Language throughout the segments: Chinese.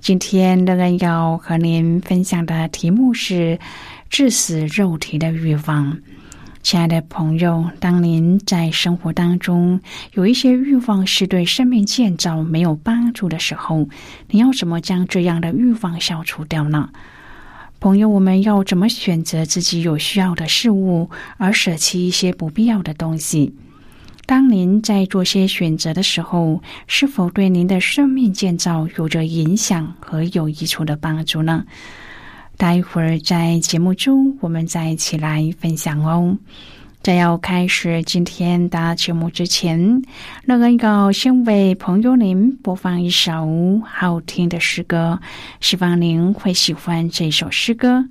今天乐恩要和您分享的题目是致死肉体的欲望。亲爱的朋友，当您在生活当中有一些欲望是对生命建造没有帮助的时候，你要怎么将这样的欲望消除掉呢？朋友，我们要怎么选择自己有需要的事物，而舍弃一些不必要的东西？当您在做些选择的时候，是否对您的生命建造有着影响和有益处的帮助呢？待会儿在节目中，我们再一起来分享哦。在要开始今天的节目之前，乐恩要先为朋友您播放一首好听的诗歌，希望您会喜欢这首诗歌。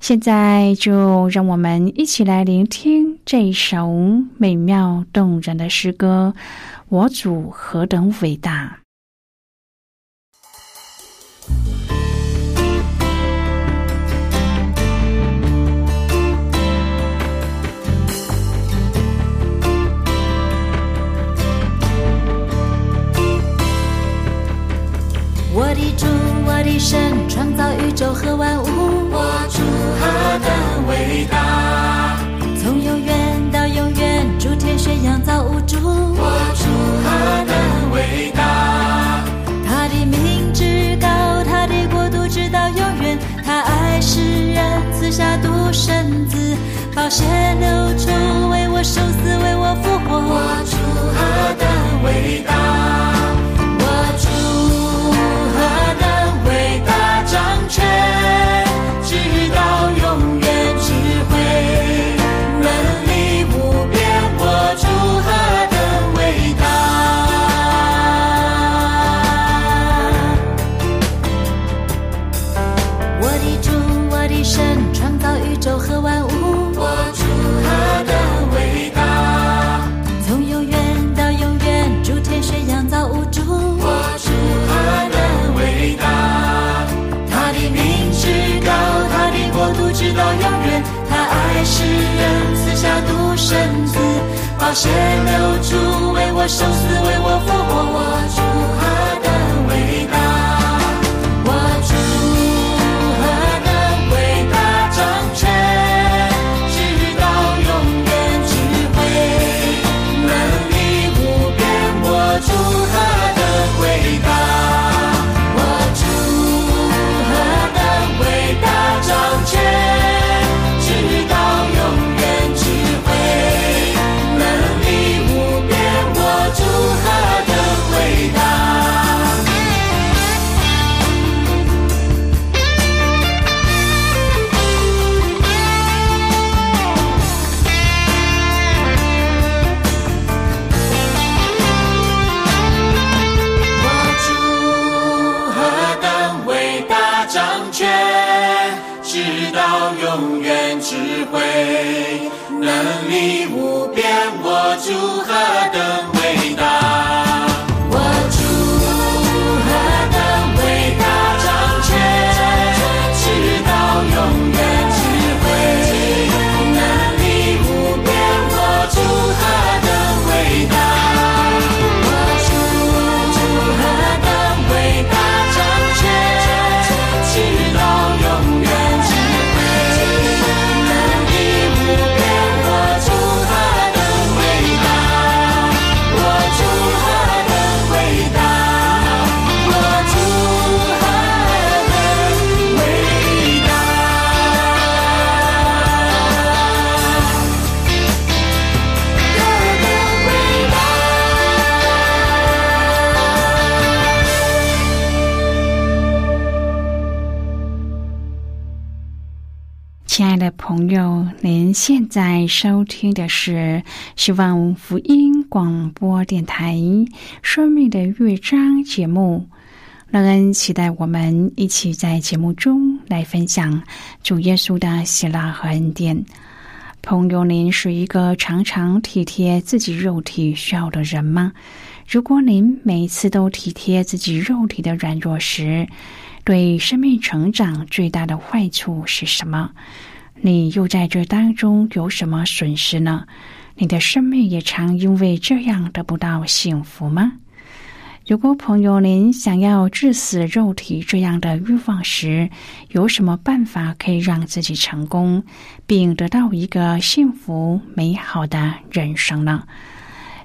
现在就让我们一起来聆听这一首美妙动人的诗歌。我主何等伟大！我的主，我的神，创造宇宙和万物。我主何等伟大！从永远到永远，诸天宣扬造物主。我主何等伟大！他的名至高，他的国度直到永远。他爱世人，赐下独生子，宝血流出，为我受死，为我复活。我主何等伟大！不知道永远，他爱世人，私下独生子，宝血流出，为我受死，为我复活，我主何等伟大！永远智慧，能力无边，我主何等伟大。亲爱的朋友，您现在收听的是希望福音广播电台《生命的乐章》节目。乐恩期待我们一起在节目中来分享主耶稣的喜乐和恩典。朋友，您是一个常常体贴自己肉体需要的人吗？如果您每一次都体贴自己肉体的软弱时，对生命成长最大的坏处是什么？你又在这当中有什么损失呢？你的生命也常因为这样得不到幸福吗？如果朋友您想要致死肉体这样的欲望时，有什么办法可以让自己成功，并得到一个幸福美好的人生呢？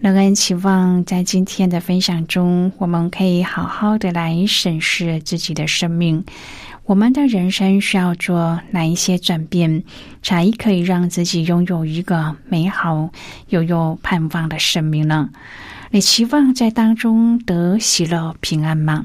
乐恩期望在今天的分享中，我们可以好好的来审视自己的生命。我们的人生需要做哪一些转变，才可以让自己拥有一个美好又有盼望的生命呢？你期望在当中得喜乐平安吗？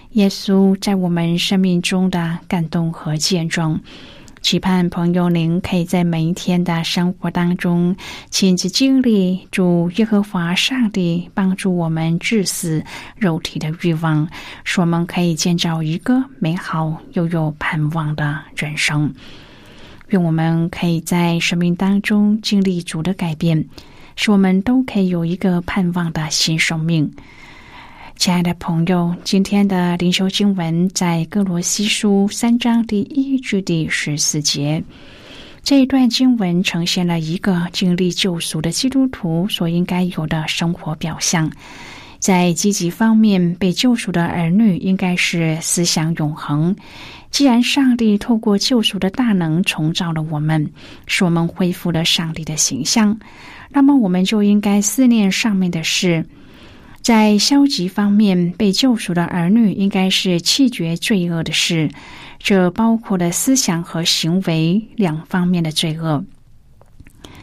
耶稣在我们生命中的感动和见证，期盼朋友您可以在每一天的生活当中亲自经历主耶和华上帝帮助我们致死肉体的欲望，使我们可以建造一个美好又有盼望的人生。愿我们可以在生命当中经历主的改变，使我们都可以有一个盼望的新生命。亲爱的朋友，今天的灵修经文在哥罗西书三章第一句第十四节。这一段经文呈现了一个经历救赎的基督徒所应该有的生活表象。在积极方面，被救赎的儿女应该是思想永恒。既然上帝透过救赎的大能重造了我们，使我们恢复了上帝的形象，那么我们就应该思念上面的事。在消极方面，被救赎的儿女应该是弃绝罪恶的事，这包括了思想和行为两方面的罪恶。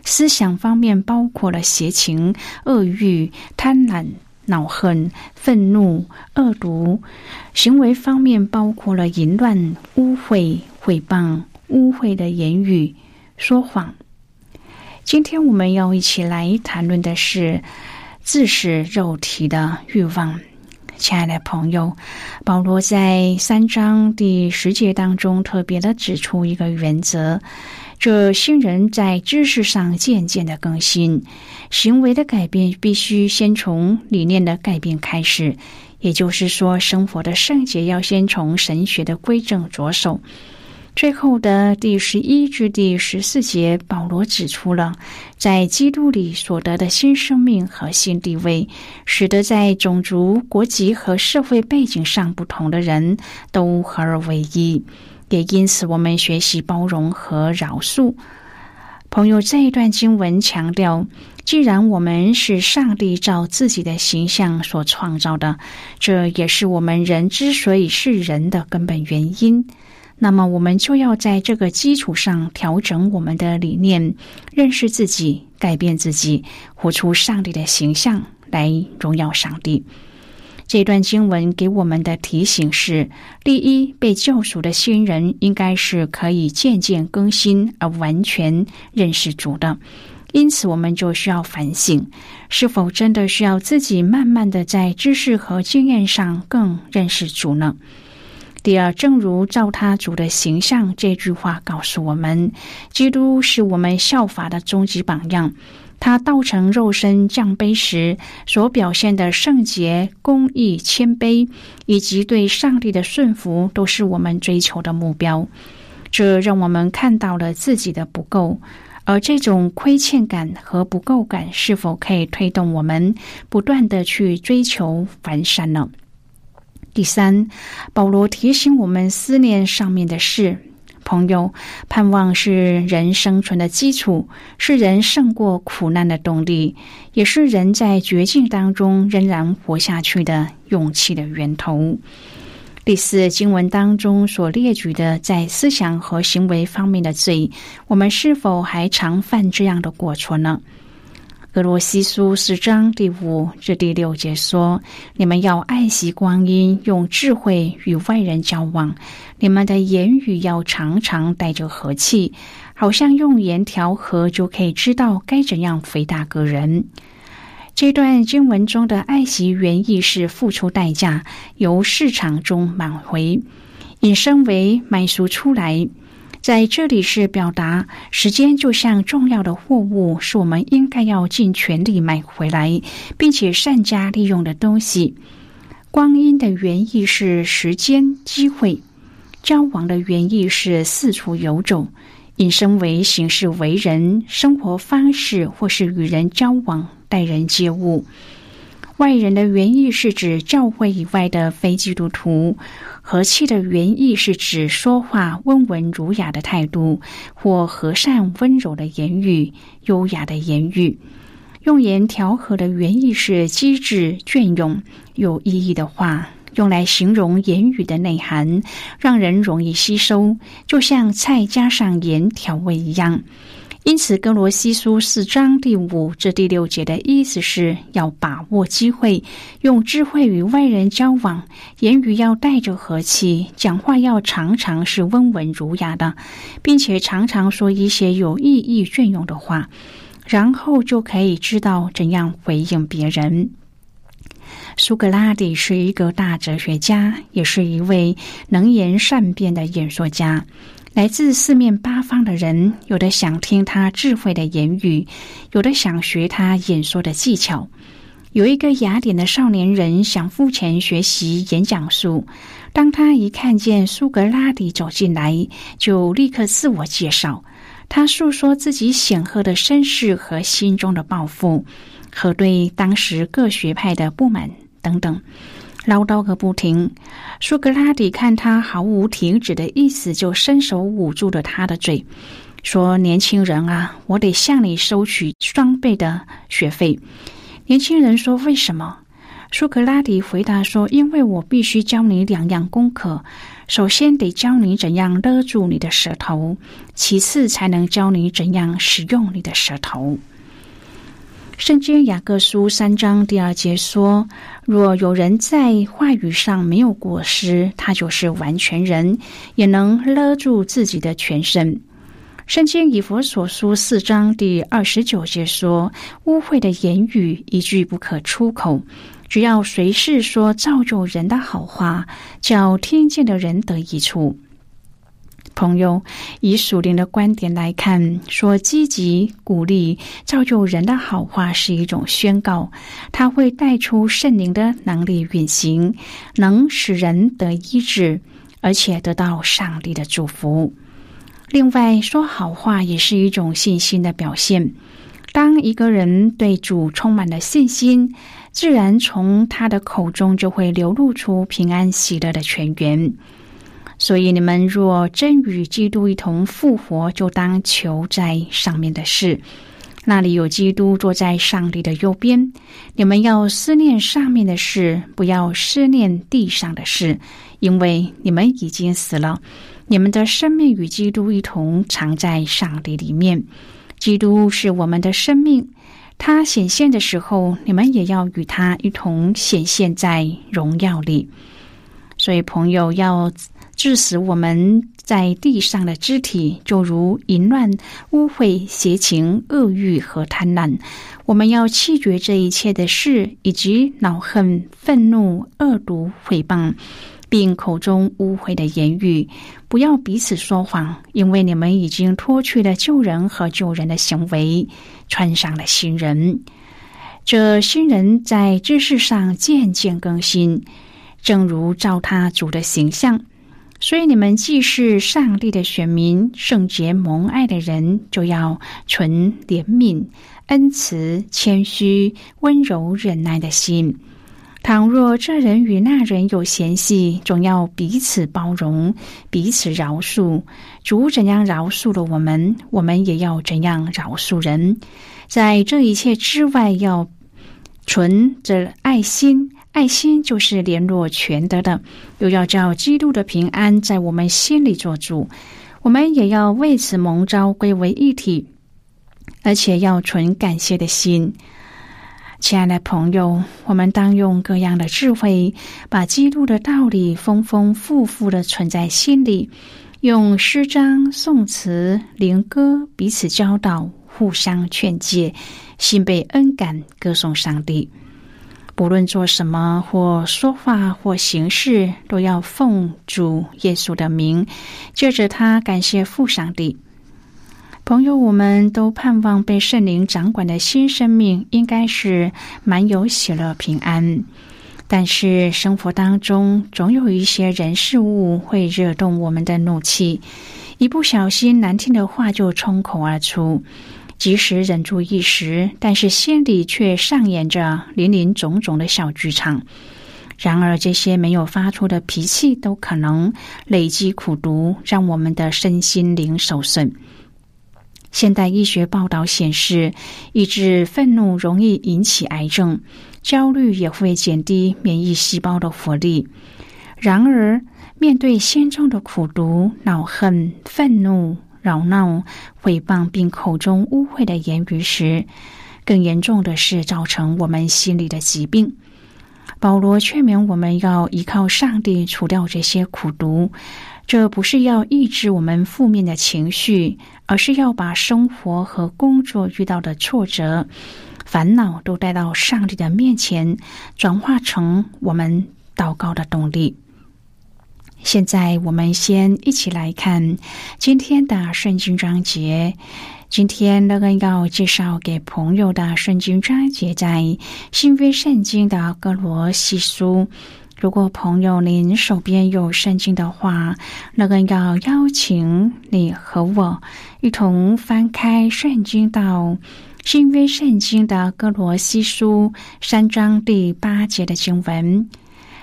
思想方面包括了邪情、恶欲、贪婪、恼恨、愤怒、恶毒；行为方面包括了淫乱、污秽、诽谤、污秽的言语、说谎。今天我们要一起来谈论的是。自是肉体的欲望，亲爱的朋友，保罗在三章第十节当中特别的指出一个原则：这新人在知识上渐渐的更新，行为的改变必须先从理念的改变开始，也就是说，生活的圣洁要先从神学的规正着手。最后的第十一至第十四节，保罗指出了在基督里所得的新生命和新地位，使得在种族、国籍和社会背景上不同的人都合而为一。也因此，我们学习包容和饶恕。朋友，这一段经文强调，既然我们是上帝照自己的形象所创造的，这也是我们人之所以是人的根本原因。那么，我们就要在这个基础上调整我们的理念，认识自己，改变自己，活出上帝的形象，来荣耀上帝。这段经文给我们的提醒是：第一，被救赎的新人应该是可以渐渐更新而完全认识主的。因此，我们就需要反省，是否真的需要自己慢慢的在知识和经验上更认识主呢？第二，正如照他主的形象这句话告诉我们，基督是我们效法的终极榜样。他道成肉身降杯时所表现的圣洁、公义、谦卑，以及对上帝的顺服，都是我们追求的目标。这让我们看到了自己的不够，而这种亏欠感和不够感，是否可以推动我们不断的去追求完善呢？第三，保罗提醒我们思念上面的事。朋友，盼望是人生存的基础，是人胜过苦难的动力，也是人在绝境当中仍然活下去的勇气的源头。第四，经文当中所列举的在思想和行为方面的罪，我们是否还常犯这样的过错呢？格罗西书十章第五至第六节说：“你们要爱惜光阴，用智慧与外人交往。你们的言语要常常带着和气，好像用盐调和，就可以知道该怎样回答个人。”这段经文中的爱惜原意是付出代价，由市场中买回，引申为买赎出来。在这里是表达时间就像重要的货物，是我们应该要尽全力买回来，并且善加利用的东西。光阴的原意是时间、机会；交往的原意是四处游走，引申为行事为人、生活方式，或是与人交往、待人接物。外人的原意是指教会以外的非基督徒。和气的原意是指说话温文儒雅的态度，或和善温柔的言语、优雅的言语。用言调和的原意是机智隽永、有意义的话，用来形容言语的内涵，让人容易吸收，就像菜加上盐调味一样。因此，哥罗西书四章第五至第六节的意思是要把握机会，用智慧与外人交往，言语要带着和气，讲话要常常是温文儒雅的，并且常常说一些有意义、隽永的话，然后就可以知道怎样回应别人。苏格拉底是一个大哲学家，也是一位能言善辩的演说家。来自四面八方的人，有的想听他智慧的言语，有的想学他演说的技巧。有一个雅典的少年人想付钱学习演讲术，当他一看见苏格拉底走进来，就立刻自我介绍，他诉说自己显赫的身世和心中的抱负，和对当时各学派的不满等等。唠叨个不停，苏格拉底看他毫无停止的意思，就伸手捂住了他的嘴，说：“年轻人啊，我得向你收取双倍的学费。”年轻人说：“为什么？”苏格拉底回答说：“因为我必须教你两样功课，首先得教你怎样勒住你的舌头，其次才能教你怎样使用你的舌头。”圣经雅各书三章第二节说：“若有人在话语上没有过失，他就是完全人，也能勒住自己的全身。”圣经以佛所书四章第二十九节说：“污秽的言语一句不可出口，只要随时说造就人的好话，叫听见的人得益处。”朋友，以属灵的观点来看，说积极鼓励造就人的好话是一种宣告，它会带出圣灵的能力运行，能使人得医治，而且得到上帝的祝福。另外，说好话也是一种信心的表现。当一个人对主充满了信心，自然从他的口中就会流露出平安喜乐的泉源。所以，你们若真与基督一同复活，就当求在上面的事。那里有基督坐在上帝的右边。你们要思念上面的事，不要思念地上的事，因为你们已经死了。你们的生命与基督一同藏在上帝里面。基督是我们的生命，他显现的时候，你们也要与他一同显现在荣耀里。所以，朋友要。致使我们在地上的肢体，就如淫乱、污秽、邪情、恶欲和贪婪。我们要弃绝这一切的事，以及恼恨、愤怒、恶毒、诽谤，并口中污秽的言语，不要彼此说谎，因为你们已经脱去了救人和救人的行为，穿上了新人。这新人在知识上渐渐更新，正如照他主的形象。所以，你们既是上帝的选民，圣洁蒙爱的人，就要存怜悯、恩慈、谦虚、温柔、忍耐的心。倘若这人与那人有嫌隙，总要彼此包容，彼此饶恕。主怎样饶恕了我们，我们也要怎样饶恕人。在这一切之外，要存着爱心。爱心就是联络全德的，又要叫基督的平安在我们心里做主。我们也要为此蒙召归为一体，而且要存感谢的心。亲爱的朋友，我们当用各样的智慧，把基督的道理丰丰富富的存在心里，用诗章、颂词、灵歌彼此教导，互相劝诫，心被恩感，歌颂上帝。不论做什么，或说话，或行事，都要奉主耶稣的名，借着他感谢父上帝。朋友，我们都盼望被圣灵掌管的新生命，应该是满有喜乐平安。但是生活当中，总有一些人事物会惹动我们的怒气，一不小心，难听的话就冲口而出。即使忍住一时，但是心里却上演着林林总总的小剧场。然而，这些没有发出的脾气，都可能累积苦毒，让我们的身心灵受损。现代医学报道显示，抑制愤怒容易引起癌症，焦虑也会减低免疫细胞的活力。然而，面对心中的苦毒、恼恨、愤怒，扰闹、诽谤并口中污秽的言语时，更严重的是造成我们心里的疾病。保罗劝勉我们要依靠上帝除掉这些苦毒，这不是要抑制我们负面的情绪，而是要把生活和工作遇到的挫折、烦恼都带到上帝的面前，转化成我们祷告的动力。现在我们先一起来看今天的圣经章节。今天那个要介绍给朋友的圣经章节，在新约圣经的哥罗西书。如果朋友您手边有圣经的话，那个要邀请你和我一同翻开圣经到新约圣经的哥罗西书三章第八节的经文。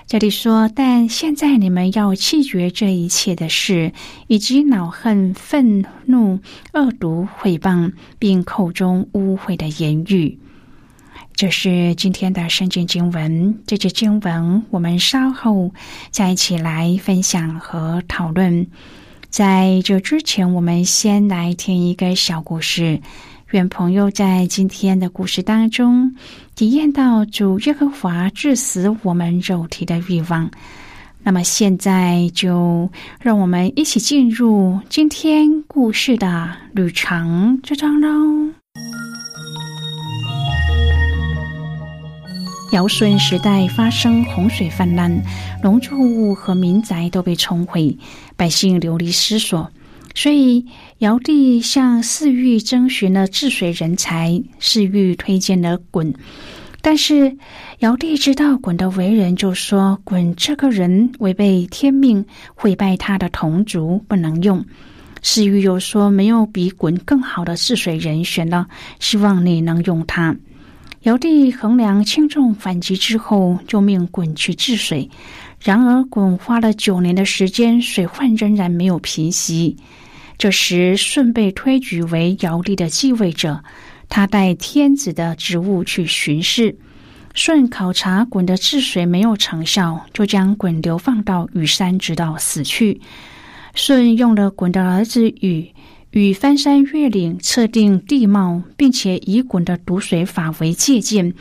这里说，但现在你们要弃绝这一切的事，以及恼恨、愤怒、恶毒、诽谤，并口中污秽的言语。这是今天的圣经经文。这节经文我们稍后再一起来分享和讨论。在这之前，我们先来听一个小故事。愿朋友在今天的故事当中体验到主耶和华致死我们肉体的欲望。那么现在就让我们一起进入今天故事的旅程之中喽。尧舜时代发生洪水泛滥，农作物和民宅都被冲毁，百姓流离失所。所以，尧帝向四玉征询了治水人才，四玉推荐了鲧。但是，尧帝知道鲧的为人，就说：“鲧这个人违背天命，毁败他的同族，不能用。”四玉又说：“没有比鲧更好的治水人选了，希望你能用他。”尧帝衡量轻重反击之后，就命鲧去治水。然而，鲧花了九年的时间，水患仍然没有平息。这时，舜被推举为尧帝的继位者，他带天子的职务去巡视。舜考察鲧的治水没有成效，就将鲧流放到羽山，直到死去。舜用了鲧的儿子禹，禹翻山越岭，测定地貌，并且以鲧的堵水法为借鉴，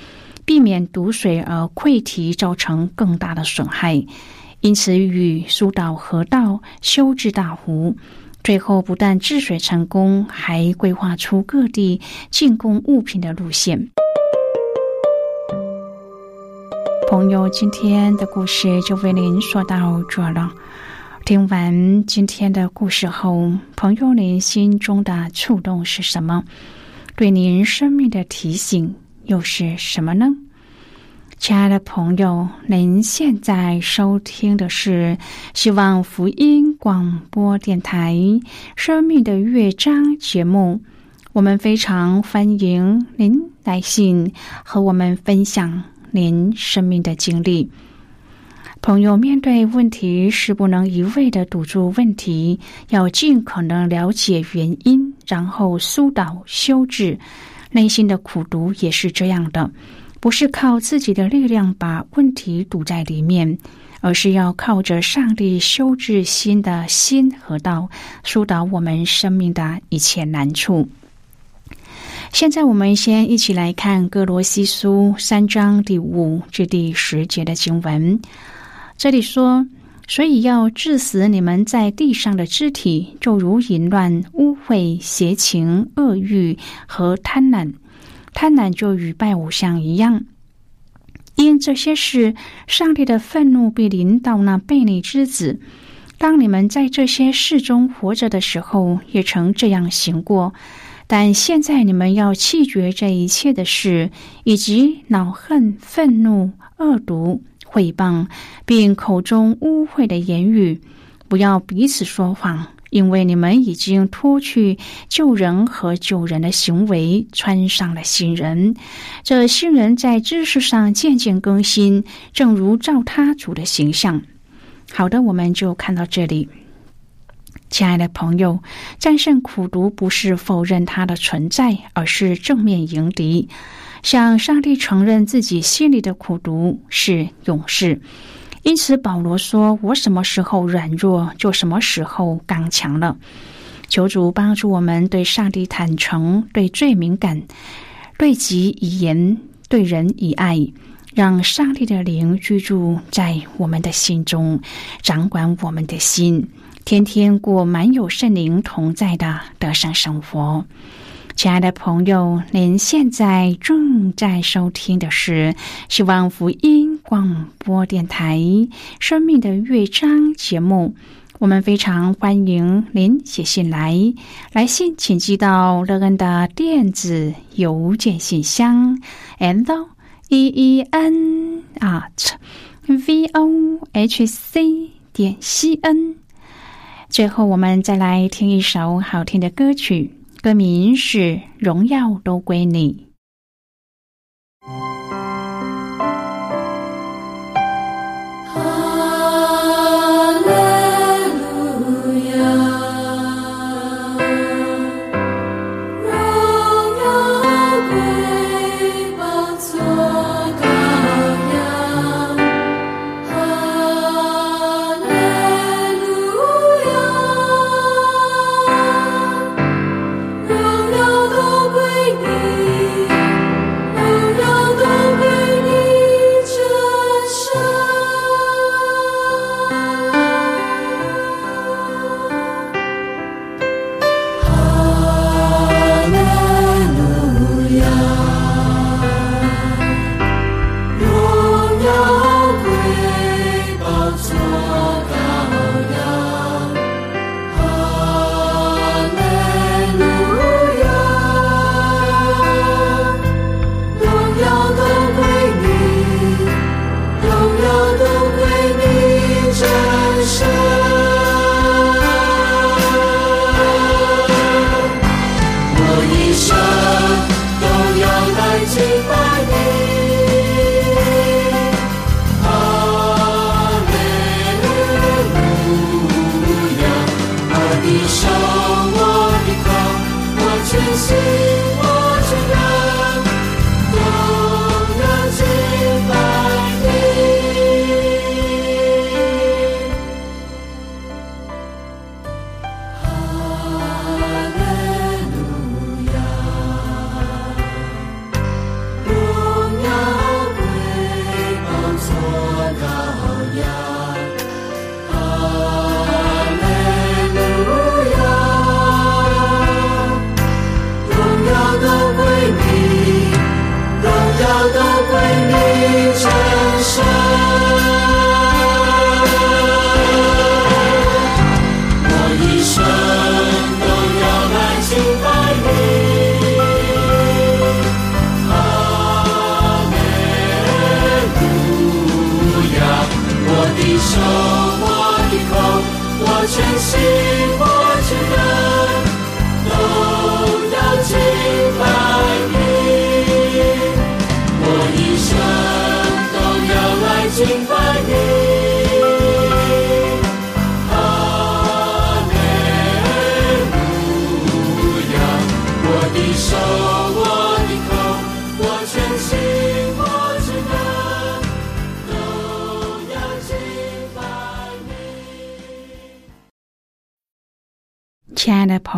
避免堵水而溃堤，造成更大的损害。因此，禹疏导河道，修治大湖。最后，不但治水成功，还规划出各地进贡物品的路线。朋友，今天的故事就为您说到这了。听完今天的故事后，朋友您心中的触动是什么？对您生命的提醒又是什么呢？亲爱的朋友，您现在收听的是希望福音广播电台《生命的乐章》节目。我们非常欢迎您来信和我们分享。您生命的经历，朋友面对问题是不能一味的堵住问题，要尽可能了解原因，然后疏导修治。内心的苦读也是这样的，不是靠自己的力量把问题堵在里面，而是要靠着上帝修治心的心和道，疏导我们生命的一切难处。现在我们先一起来看《哥罗西书》三章第五至第十节的经文。这里说：“所以要致死你们在地上的肢体，就如淫乱、污秽、邪情、恶欲和贪婪。贪婪就与拜偶像一样。因这些事，上帝的愤怒必临到那悖逆之子。当你们在这些事中活着的时候，也曾这样行过。”但现在你们要弃绝这一切的事，以及恼恨、愤怒、恶毒、毁谤，并口中污秽的言语，不要彼此说谎，因为你们已经脱去旧人和旧人的行为，穿上了新人。这新人在知识上渐渐更新，正如照他主的形象。好的，我们就看到这里。亲爱的朋友，战胜苦读不是否认它的存在，而是正面迎敌，向上帝承认自己心里的苦读是勇士。因此，保罗说：“我什么时候软弱，就什么时候刚强了。”求主帮助我们对上帝坦诚，对罪敏感，对己以严，对人以爱，让上帝的灵居住在我们的心中，掌管我们的心。天天过满有圣灵同在的得胜生活，亲爱的朋友，您现在正在收听的是希望福音广播电台《生命的乐章》节目。我们非常欢迎您写信来，来信请寄到乐恩的电子邮件信箱，and e e n at v o h c 点 c n。最后，我们再来听一首好听的歌曲，歌名是《荣耀都归你》。